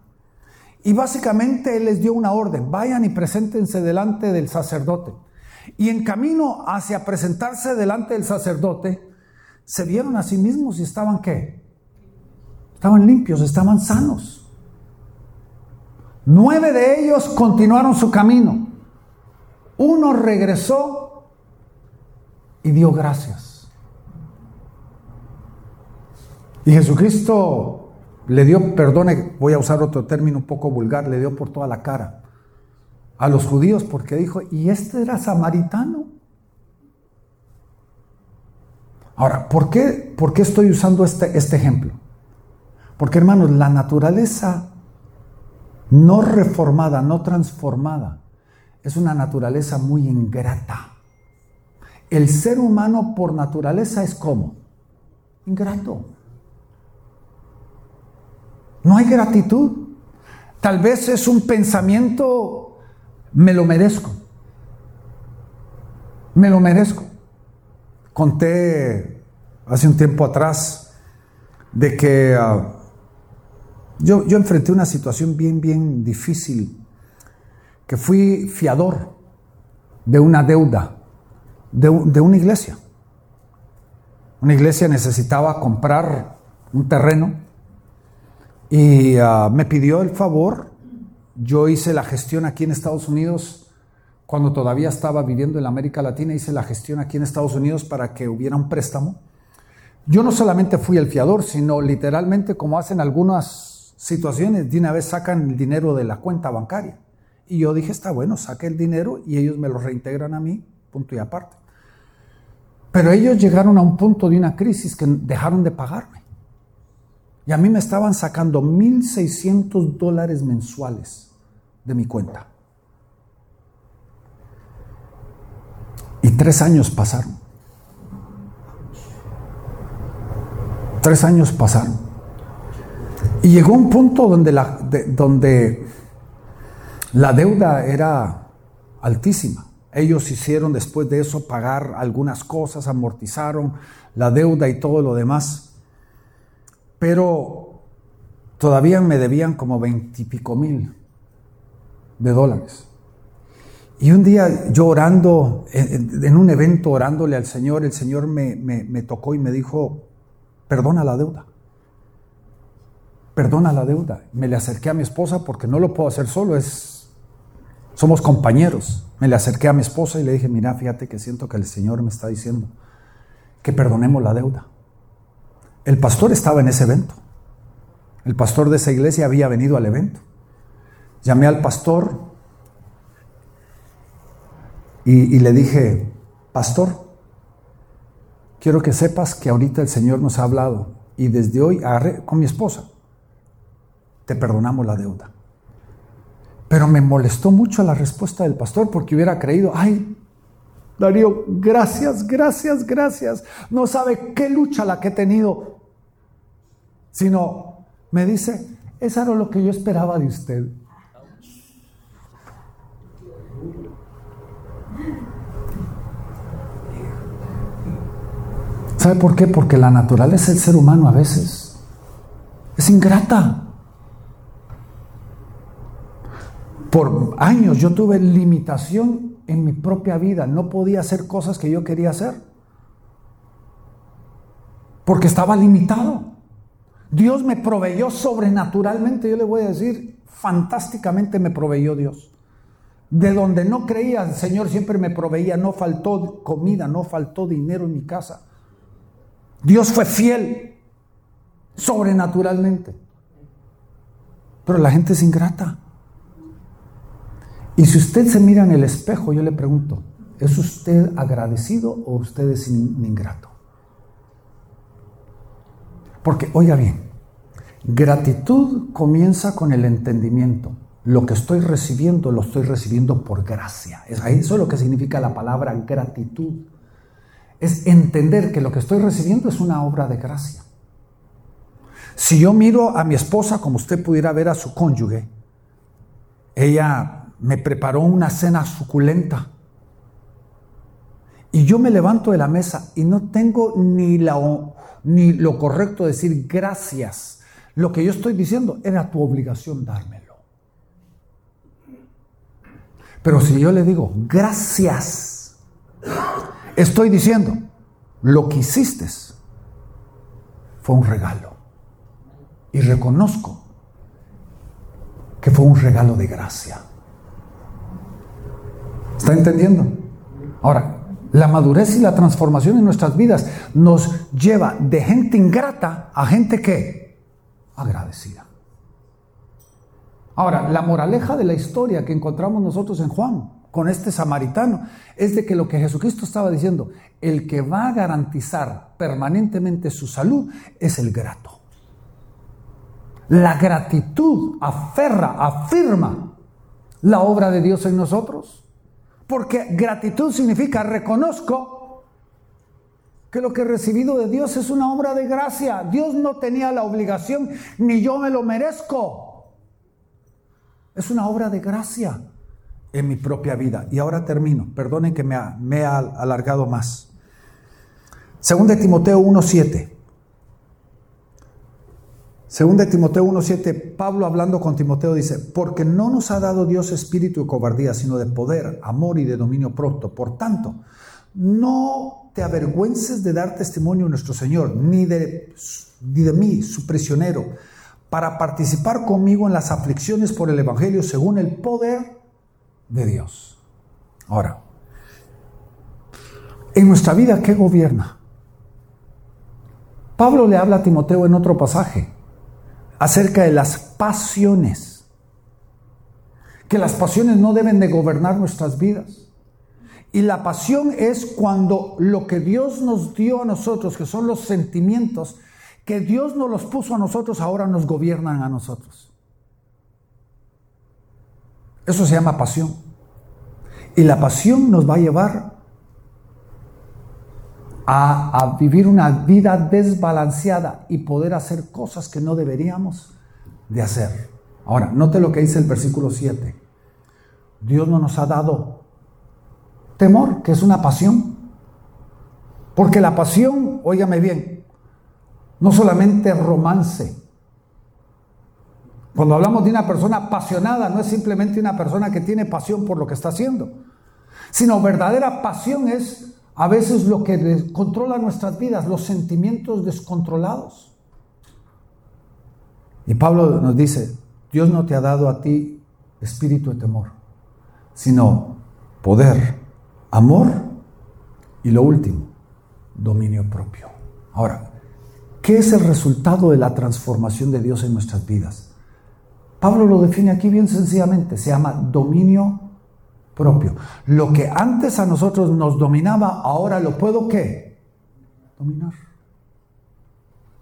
Y básicamente él les dio una orden, vayan y preséntense delante del sacerdote. Y en camino hacia presentarse delante del sacerdote, se vieron a sí mismos y estaban qué? Estaban limpios, estaban sanos. Nueve de ellos continuaron su camino. Uno regresó y dio gracias. Y Jesucristo le dio, perdone, voy a usar otro término un poco vulgar, le dio por toda la cara a los judíos porque dijo, ¿y este era samaritano? Ahora, ¿por qué, por qué estoy usando este, este ejemplo? Porque hermanos, la naturaleza no reformada, no transformada, es una naturaleza muy ingrata. El ser humano por naturaleza es como ingrato. No hay gratitud. Tal vez es un pensamiento, me lo merezco. Me lo merezco. Conté hace un tiempo atrás de que ah, yo, yo enfrenté una situación bien, bien difícil, que fui fiador de una deuda de, de, una iglesia. Una iglesia necesitaba comprar un terreno y ah, me pidió el favor. Yo hice la gestión aquí en Estados Unidos cuando todavía estaba viviendo en la América Latina. Hice la gestión aquí en Estados Unidos para que hubiera un préstamo. Yo no solamente fui el fiador, sino literalmente como hacen algunas situaciones, de una vez sacan el dinero de la cuenta bancaria. Y yo dije, está bueno, saque el dinero y ellos me lo reintegran a mí, punto y aparte. Pero ellos llegaron a un punto de una crisis que dejaron de pagarme. Y a mí me estaban sacando 1.600 dólares mensuales de mi cuenta. Y tres años pasaron. Tres años pasaron. Y llegó un punto donde la, donde la deuda era altísima. Ellos hicieron después de eso pagar algunas cosas, amortizaron la deuda y todo lo demás. Pero todavía me debían como veintipico mil de dólares. Y un día yo orando, en un evento orándole al Señor, el Señor me, me tocó y me dijo, perdona la deuda. Perdona la deuda. Me le acerqué a mi esposa porque no lo puedo hacer solo, es, somos compañeros. Me le acerqué a mi esposa y le dije, mira, fíjate que siento que el Señor me está diciendo que perdonemos la deuda. El pastor estaba en ese evento. El pastor de esa iglesia había venido al evento. Llamé al pastor y, le dije, pastor, quiero que sepas que ahorita el Señor nos ha hablado y desde hoy agarré con mi esposa, te perdonamos la deuda. Pero me molestó mucho la respuesta del pastor porque hubiera creído, ay, Darío, gracias, gracias, gracias. No sabe qué lucha la que he tenido. Sino me dice, eso era lo que yo esperaba de usted. ¿Sabe por qué? Porque la naturaleza del ser humano a veces es ingrata. Por años yo tuve limitación en mi propia vida, no podía hacer cosas que yo quería hacer. Porque estaba limitado. Dios me proveyó sobrenaturalmente, yo le voy a decir, fantásticamente me proveyó Dios. De donde no creía, el Señor siempre me proveía, no faltó comida, no faltó dinero en mi casa. Dios fue fiel sobrenaturalmente. Pero la gente es ingrata. Y si usted se mira en el espejo, yo le pregunto, ¿es usted agradecido o usted es ingrato? Porque, oiga bien, gratitud comienza con el entendimiento. Lo que estoy recibiendo, lo estoy recibiendo por gracia. Eso es lo que significa la palabra gratitud es entender que lo que estoy recibiendo es una obra de gracia. Si yo miro a mi esposa como usted pudiera ver a su cónyuge, ella me preparó una cena suculenta. Y yo me levanto de la mesa y no tengo ni, la, ni lo correcto de decir gracias. Lo que yo estoy diciendo era tu obligación dármelo. Pero si yo le digo gracias, Estoy diciendo, lo que hiciste fue un regalo. Y reconozco que fue un regalo de gracia. ¿Está entendiendo? Ahora, la madurez y la transformación en nuestras vidas nos lleva de gente ingrata a gente que agradecida. Ahora, la moraleja de la historia que encontramos nosotros en Juan con este samaritano es de que lo que Jesucristo estaba diciendo, el que va a garantizar permanentemente su salud es el grato. La gratitud aferra, afirma la obra de Dios en nosotros. Porque gratitud significa reconozco que lo que he recibido de Dios es una obra de gracia. Dios no tenía la obligación, ni yo me lo merezco. Es una obra de gracia en mi propia vida. Y ahora termino, perdonen que me ha, ha alargado más. Según de Timoteo 1.7. Según de Timoteo 1.7, Pablo hablando con Timoteo dice, porque no nos ha dado Dios espíritu de cobardía, sino de poder, amor y de dominio pronto. Por tanto, no te avergüences de dar testimonio a nuestro Señor, ni de, ni de mí, su prisionero, para participar conmigo en las aflicciones por el Evangelio según el poder de Dios. Ahora, en nuestra vida, ¿qué gobierna? Pablo le habla a Timoteo en otro pasaje acerca de las pasiones, que las pasiones no deben de gobernar nuestras vidas. Y la pasión es cuando lo que Dios nos dio a nosotros, que son los sentimientos, que Dios nos los puso a nosotros, ahora nos gobiernan a nosotros. Eso se llama pasión. Y la pasión nos va a llevar a, vivir una vida desbalanceada y poder hacer cosas que no deberíamos de hacer. Ahora, note lo que dice el versículo 7. Dios no nos ha dado temor, que es una pasión. Porque la pasión, óigame bien, no solamente romance. Cuando hablamos de una persona apasionada, no es simplemente una persona que tiene pasión por lo que está haciendo, sino verdadera pasión es a veces lo que controla nuestras vidas, los sentimientos descontrolados. Y Pablo nos dice, Dios no te ha dado a ti espíritu de temor, sino poder, amor y lo último, dominio propio. Ahora, ¿qué es el resultado de la transformación de Dios en nuestras vidas? Pablo lo define aquí bien sencillamente, se llama dominio propio. Lo que antes a nosotros nos dominaba, ahora lo puedo qué? Dominar.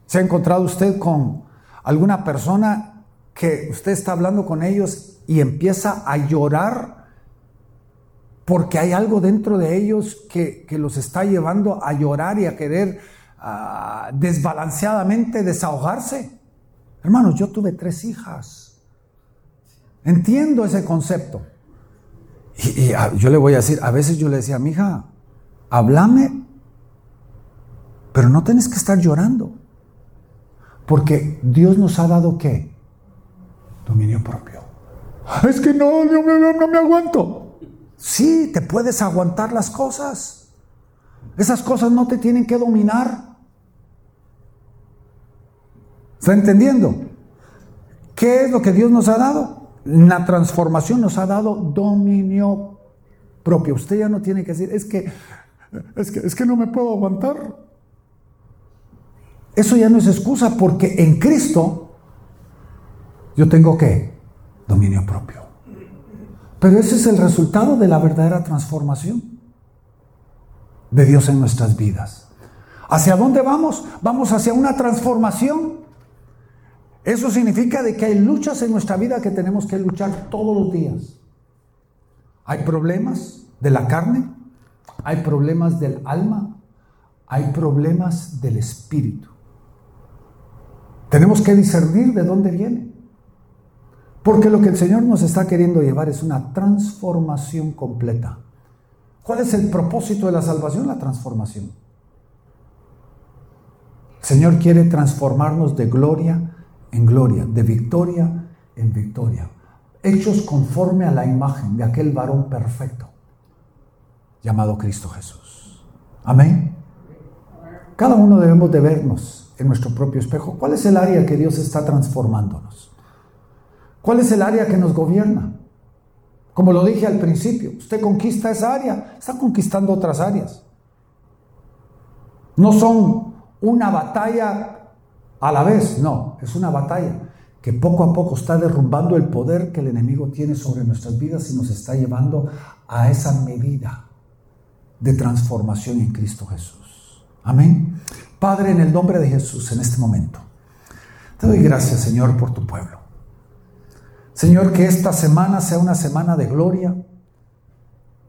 ¿Se ha encontrado usted con alguna persona que usted está hablando con ellos y empieza a llorar porque hay algo dentro de ellos que, los está llevando a llorar y a querer ah, desbalanceadamente desahogarse. Hermanos, yo tuve tres hijas. Entiendo ese concepto. Y, yo le voy a decir, a veces yo le decía, mi hija, háblame, pero no tienes que estar llorando. Porque Dios nos ha dado qué? Dominio propio. Es que no, no, no, no me aguanto. Sí, te puedes aguantar las cosas. Esas cosas no te tienen que dominar. ¿Está entendiendo? ¿Qué es lo que Dios nos ha dado? La transformación nos ha dado dominio propio. Usted ya no tiene que decir, es que, es que, es que no me puedo aguantar. Eso ya no es excusa porque en Cristo yo tengo que dominio propio. Pero ese es el resultado de la verdadera transformación de Dios en nuestras vidas. ¿Hacia dónde vamos? Vamos hacia una transformación. Eso significa de que hay luchas en nuestra vida que tenemos que luchar todos los días. Hay problemas de la carne, hay problemas del alma, hay problemas del espíritu. Tenemos que discernir de dónde viene. Porque lo que el Señor nos está queriendo llevar es una transformación completa. ¿Cuál es el propósito de la salvación? La transformación. El Señor quiere transformarnos de gloria en gloria, de victoria en victoria, hechos conforme a la imagen de aquel varón perfecto llamado Cristo Jesús. Amén. Cada uno debemos de vernos en nuestro propio espejo. ¿Cuál es el área que Dios está transformándonos? ¿Cuál es el área que nos gobierna? Como lo dije al principio, usted conquista esa área, está conquistando otras áreas. No son una batalla a la vez, no, es una batalla que poco a poco está derrumbando el poder que el enemigo tiene sobre nuestras vidas y nos está llevando a esa medida de transformación en Cristo Jesús. Amén. Padre, en el nombre de Jesús, en este momento, te doy gracias, Señor, por tu pueblo. Señor, que esta semana sea una semana de gloria.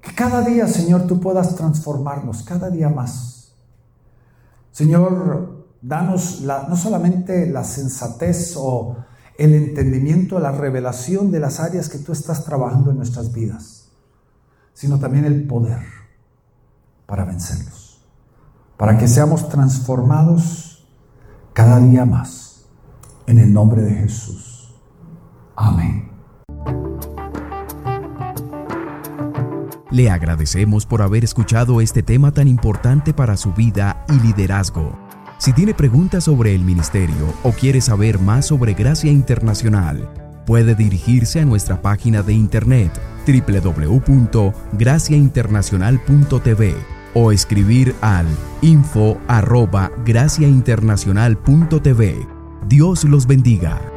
Que cada día, Señor, tú puedas transformarnos, cada día más. Señor, danos la, no solamente la sensatez o el entendimiento, la revelación de las áreas que tú estás trabajando en nuestras vidas, sino también el poder para vencerlos para que seamos transformados cada día más. En el nombre de Jesús. Amén. Le agradecemos por haber escuchado este tema tan importante para su vida y liderazgo. Si tiene preguntas sobre el ministerio o quiere saber más sobre Gracia Internacional, puede dirigirse a nuestra página de internet www.graciainternacional.tv o escribir al info arroba graciainternacional.tv. Dios los bendiga.